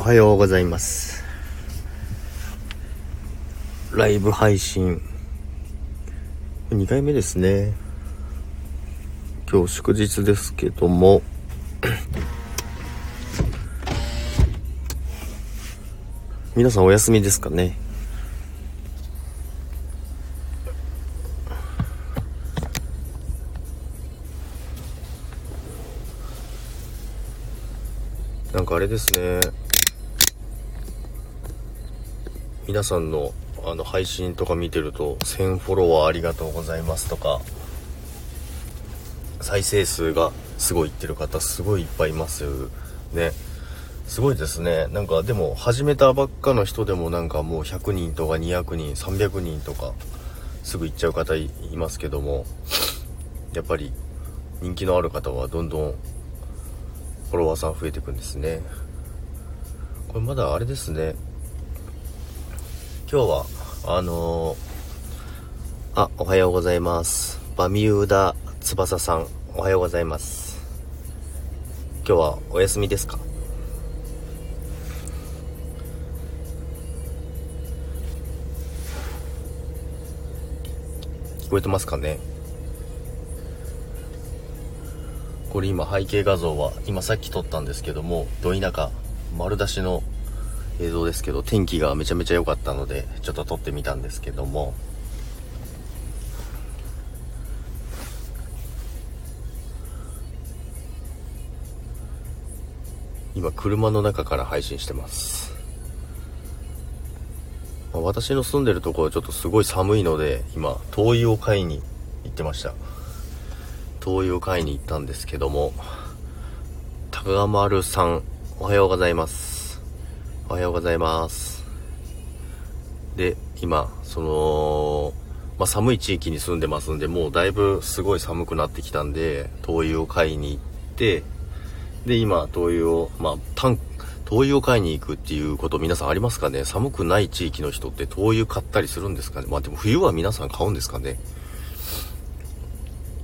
おはようございます。ライブ配信。2回目ですね。今日祝日ですけども。皆さんお休みですかね？なんかあれですね。皆さんのあの配信とか見てると1000フォロワーありがとうございますとか再生数がすごいいってる方すごいいっぱいいます。ね。すごいですね。なんかでも始めたばっかの人でもなんかもう100人とか200人300人とかすぐ行っちゃう方いますけどもやっぱり人気のある方はどんどんフォロワーさん増えていくんですね。これまだあれですね。今日はあのー、あおはようございます。バミューダ翼さんおはようございます。今日はお休みですか？聞こえてますかね？これ今背景画像は今さっき撮ったんですけどもど田舎丸出しの映像ですけど天気がめちゃめちゃ良かったのでちょっと撮ってみたんですけども。今車の中から配信してます。ま私の住んでるところちょっとすごい寒いので今灯油を買いに行ってました。灯油を買いに行ったんですけども高丸さんおはようございます。おはようございます。で今そのまあ、寒い地域に住んでますんでもうだいぶすごい寒くなってきたんで灯油を買いに行ってで今灯油をまあタン灯油を買いに行くっていうこと皆さんありますかね？寒くない地域の人って灯油買ったりするんですかね？まあでも冬は皆さん買うんですかね？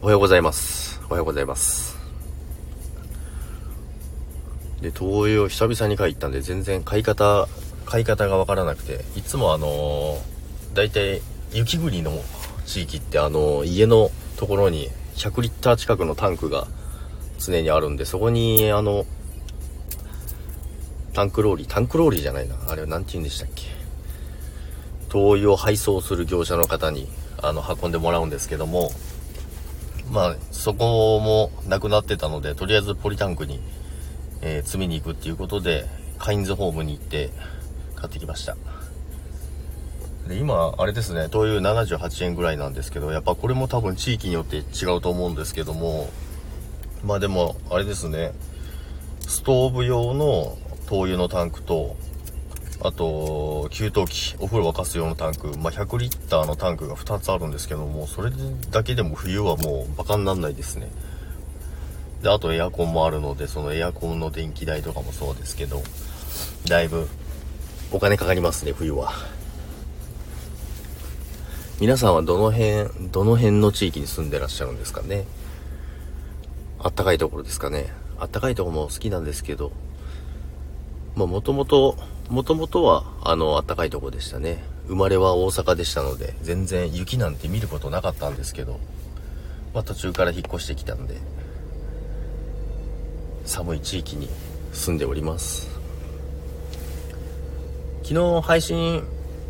おはようございます。おはようございます。で灯油を久々に買い行ったんで全然買い方買い方がわからなくていつもあのー、大体雪国の地域ってあのー、家のところに100リッター近くのタンクが常にあるんでそこにあのタンクローリータンクローリーじゃないなあれは何て言うんでしたっけ。灯油を配送する業者の方にあの運んでもらうんですけどもまあそこもなくなってたのでとりあえずポリタンクに、えー、積みに行くっていうことでカインズホームに行って買ってきました。で今あれですね灯油78円ぐらいなんですけどやっぱこれも多分地域によって違うと思うんですけどもまあでもあれですねストーブ用の灯油のタンクとあと給湯器お風呂沸かす用のタンク、まあ、100リッターのタンクが2つあるんですけどもそれだけでも冬はもうバカになんないですね。であとエアコンもあるのでそのエアコンの電気代とかもそうですけどだいぶお金かかりますね冬は。皆さんはどの辺どの辺の地域に住んでらっしゃるんですかね？あったかいところですかね？あったかいところも好きなんですけどまあもともともともとはあのあったかいとこでしたね。生まれは大阪でしたので全然雪なんて見ることなかったんですけどまあ途中から引っ越してきたんで。寒い地域に住んでおります昨日配信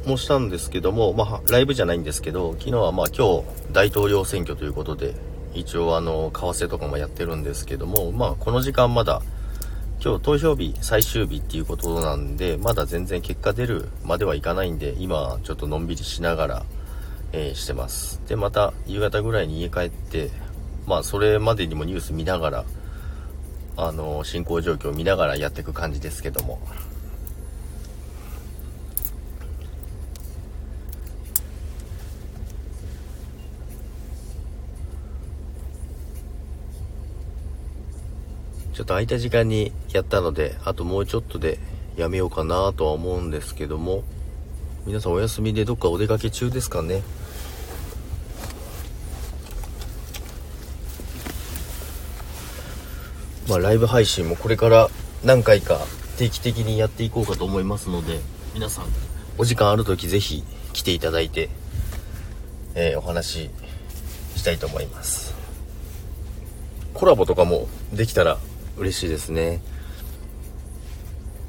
もしたんですけども、まあ、ライブじゃないんですけど、昨日はまあ今日大統領選挙ということで、一応あの、為替とかもやってるんですけども、まあこの時間まだ、今日投票日最終日っていうことなんで、まだ全然結果出るまではいかないんで、今ちょっとのんびりしながら、えー、してます。で、また夕方ぐらいに家帰って、まあそれまでにもニュース見ながら、あの、進行状況を見ながらやっていく感じですけども。ちょっと空いた時間にやったので、あともうちょっとでやめようかなとは思うんですけども、皆さんお休みでどっかお出かけ中ですかね。まあライブ配信もこれから何回か定期的にやっていこうかと思いますので、皆さん、お時間ある時ぜひ来ていただいて、えー、お話ししたいと思います。コラボとかもできたら嬉しいですね。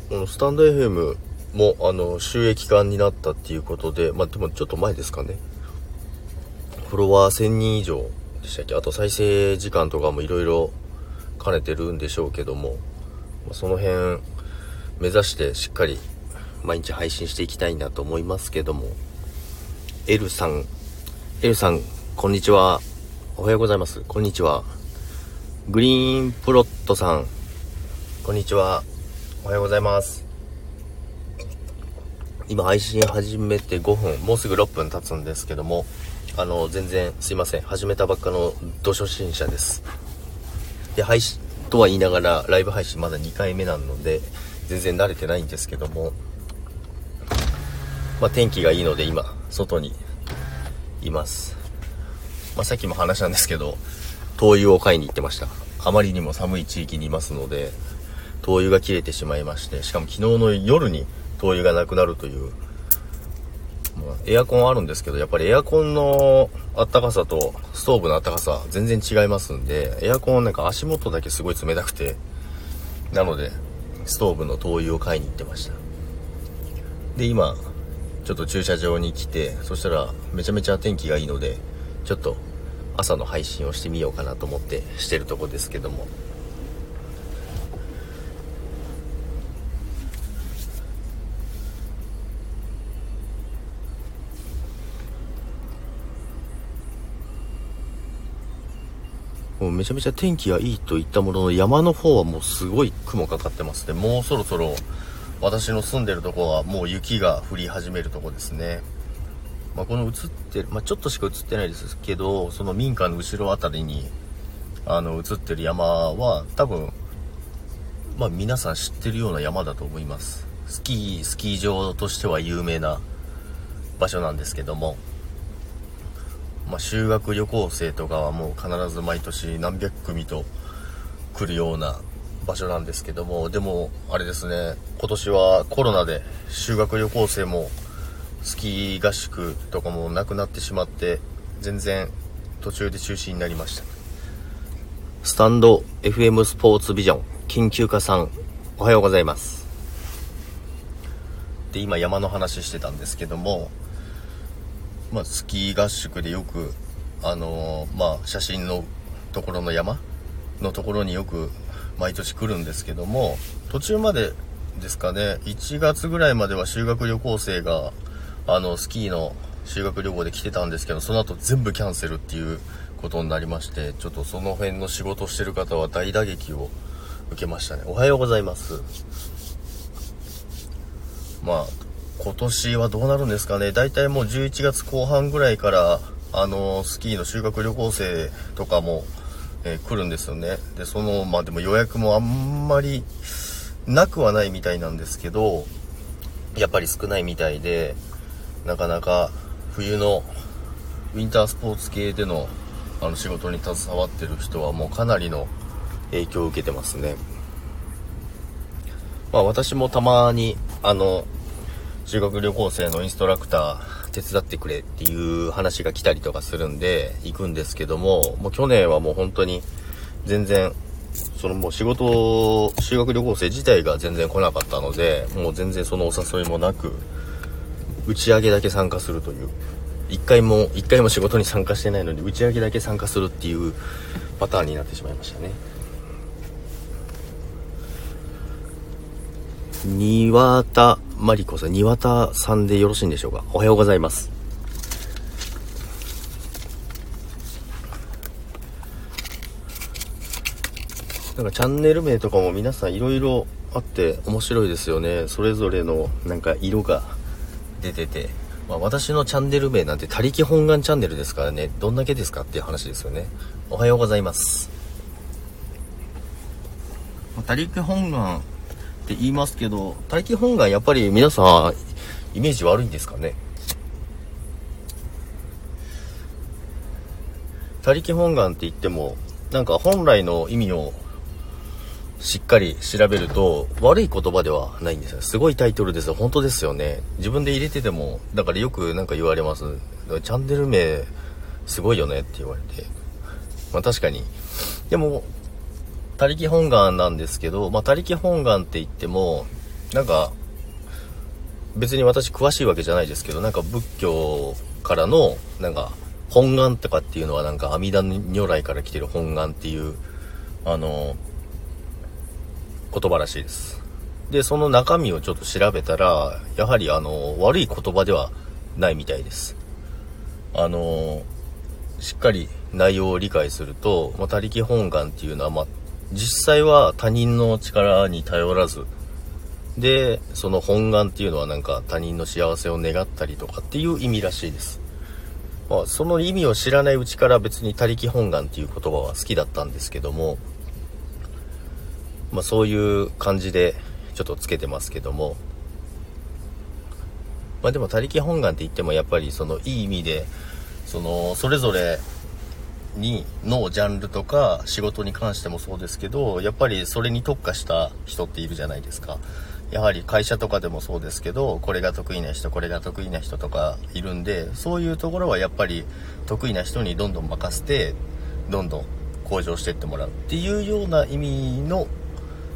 このスタンド FM も、あの、収益化になったっていうことで、まあ、でもちょっと前ですかね。フォロワー1000人以上でしたっけ？あと再生時間とかもいろいろ兼ねてるんでしょうけども、その辺目指してしっかり毎日配信していきたいなと思いますけども、L さん、L さん、こんにちは。おはようございます。こんにちは。グリーンプロットさん、こんにちは。おはようございます。今配信始めて5分、もうすぐ6分経つんですけども、あの、全然すいません。始めたばっかの土初心者です。で、配信とは言いながら、ライブ配信まだ2回目なので、全然慣れてないんですけども、まあ、天気がいいので今、外にいます。まあ、さっきも話したんですけど、灯油を買いに行ってました。あまりにも寒い地域にいますので、灯油が切れてしまいまして、しかも昨日の夜に灯油がなくなるという、エアコンあるんですけど、やっぱりエアコンのあったかさとストーブのあったかさ全然違いますんで、エアコンなんか足元だけすごい冷たくて、なので、ストーブの灯油を買いに行ってました。で、今、ちょっと駐車場に来て、そしたらめちゃめちゃ天気がいいので、ちょっと朝の配信をしてみようかなと思ってしてるとこですけども。もうめちゃめちゃ天気がいいといったものの山の方はもうすごい雲かかってますね。もうそろそろ私の住んでるとこはもう雪が降り始めるとこですね。まあ、この映ってる、まあ、ちょっとしか映ってないですけど、その民家の後ろあたりに、あの、映ってる山は多分、まあ皆さん知ってるような山だと思います。スキー、スキー場としては有名な場所なんですけども、まあ、修学旅行生とかはもう必ず毎年何百組と来るような場所なんですけどもでもあれですね今年はコロナで修学旅行生もスキー合宿とかもなくなってしまって全然途中で中止になりました。スタンド FM スポーツビジョン緊急課さんおはようございます。で今山の話してたんですけどもまあ、スキー合宿でよく、あのー、まあ、写真のところの山のところによく毎年来るんですけども、途中までですかね、1月ぐらいまでは修学旅行生が、あの、スキーの修学旅行で来てたんですけど、その後全部キャンセルっていうことになりまして、ちょっとその辺の仕事してる方は大打撃を受けましたね。おはようございます。まあ、今年はどうなるんですかね。大体もう11月後半ぐらいから、あの、スキーの修学旅行生とかも、えー、来るんですよね。で、その、まあでも予約もあんまりなくはないみたいなんですけど、やっぱり少ないみたいで、なかなか冬のウィンタースポーツ系でのあの仕事に携わってる人はもうかなりの影響を受けてますね。まあ私もたまにあの修学旅行生のインストラクター手伝ってくれっていう話が来たりとかするんで行くんですけども、もう去年はもう本当に全然、そのもう仕事、修学旅行生自体が全然来なかったので、もう全然そのお誘いもなく、打ち上げだけ参加するという、一回も、一回も仕事に参加してないのに打ち上げだけ参加するっていうパターンになってしまいましたね。庭田マリコさん、庭田さんでよろしいんでしょうか？おはようございます。なんかチャンネル名とかも皆さんいろいろあって面白いですよね。それぞれのなんか色が出てて。まあ、私のチャンネル名なんて他力本願チャンネルですからね。どんだけですかっていう話ですよね。おはようございます。他力本願って言いますけど、大気本願やっぱり皆さん、イメージ悪いんですかね？他力本願って言っても、なんか本来の意味をしっかり調べると、悪い言葉ではないんですよ。すごいタイトルですよ。本当ですよね。自分で入れてても、だからよくなんか言われます。チャンネル名、すごいよねって言われて。まあ確かに。でも、他力本願なんですけど、まあ他力本願って言っても、なんか、別に私詳しいわけじゃないですけど、なんか仏教からの、なんか、本願とかっていうのはなんか阿弥陀如来から来てる本願っていう、あの、言葉らしいです。で、その中身をちょっと調べたら、やはりあの、悪い言葉ではないみたいです。あの、しっかり内容を理解すると、まあ、他力本願っていうのは、まあ、実際は他人の力に頼らず、で、その本願っていうのはなんか他人の幸せを願ったりとかっていう意味らしいです。まあ、その意味を知らないうちから別に他力本願っていう言葉は好きだったんですけども、まあ、そういう感じでちょっとつけてますけども、まあ、でも他力本願って言ってもやっぱりそのいい意味でそのそれぞれにのジャンルとか仕事に関してもそうですけどやっぱりそれに特化した人っているじゃないですか。やはり会社とかでもそうですけどこれが得意な人これが得意な人とかいるんでそういうところはやっぱり得意な人にどんどん任せてどんどん向上していってもらうっていうような意味の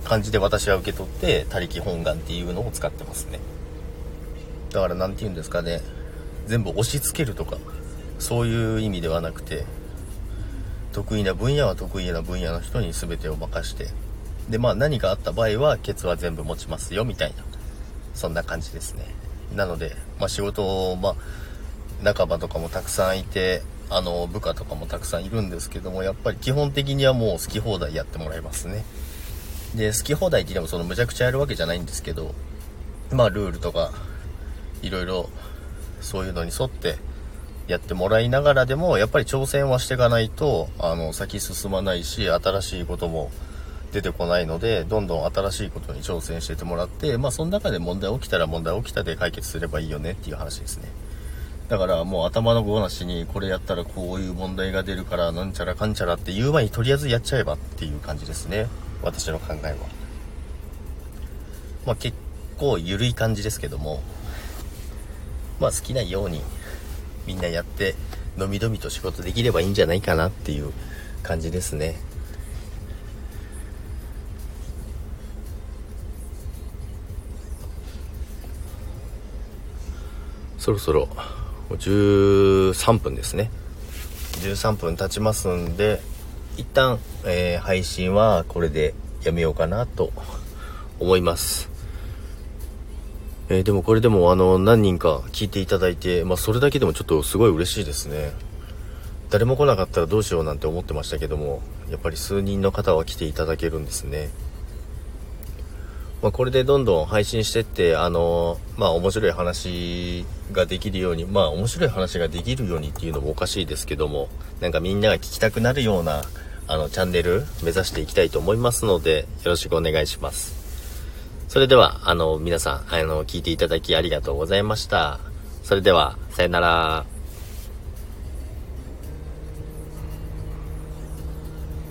感じで私は受け取って他力本願っていうのを使ってますね。だから何て言うんですかね。全部押し付けるとかそういう意味ではなくて得意な分野は得意な分野の人に全てを任してでまあ何かあった場合はケツは全部持ちますよみたいなそんな感じですね。なので、まあ、仕事をまあ仲間とかもたくさんいてあの部下とかもたくさんいるんですけどもやっぱり基本的にはもう好き放題やってもらいますね。で、好き放題って言ってもそのむちゃくちゃやるわけじゃないんですけど、まあルールとか、いろいろそういうのに沿ってやってもらいながらでも、やっぱり挑戦はしていかないと、あの、先進まないし、新しいことも出てこないので、どんどん新しいことに挑戦しててもらって、まあその中で問題起きたら問題起きたで解決すればいいよねっていう話ですね。だからもう頭のごなしにこれやったらこういう問題が出るからなんちゃらかんちゃらって言う前にとりあえずやっちゃえばっていう感じですね。私の考えは。まあ結構緩い感じですけども、まあ好きなようにみんなやって、のみのみと仕事できればいいんじゃないかなっていう感じですね。そろそろ13分ですね。13分経ちますんで、一旦、えー、配信はこれでやめようかなと思います。えー、でもこれでもあの何人か聞いていただいて、まあ、それだけでもちょっとすごい嬉しいですね。誰も来なかったらどうしようなんて思ってましたけども、やっぱり数人の方は来ていただけるんですね。まあ、これでどんどん配信してって、あのまあ面白い話ができるように、まあ面白い話ができるようにっていうのもおかしいですけども、なんかみんなが聞きたくなるような、あの、チャンネル目指していきたいと思いますので、よろしくお願いします。それでは、あの、皆さん、あの、聞いていただきありがとうございました。それでは、さよなら。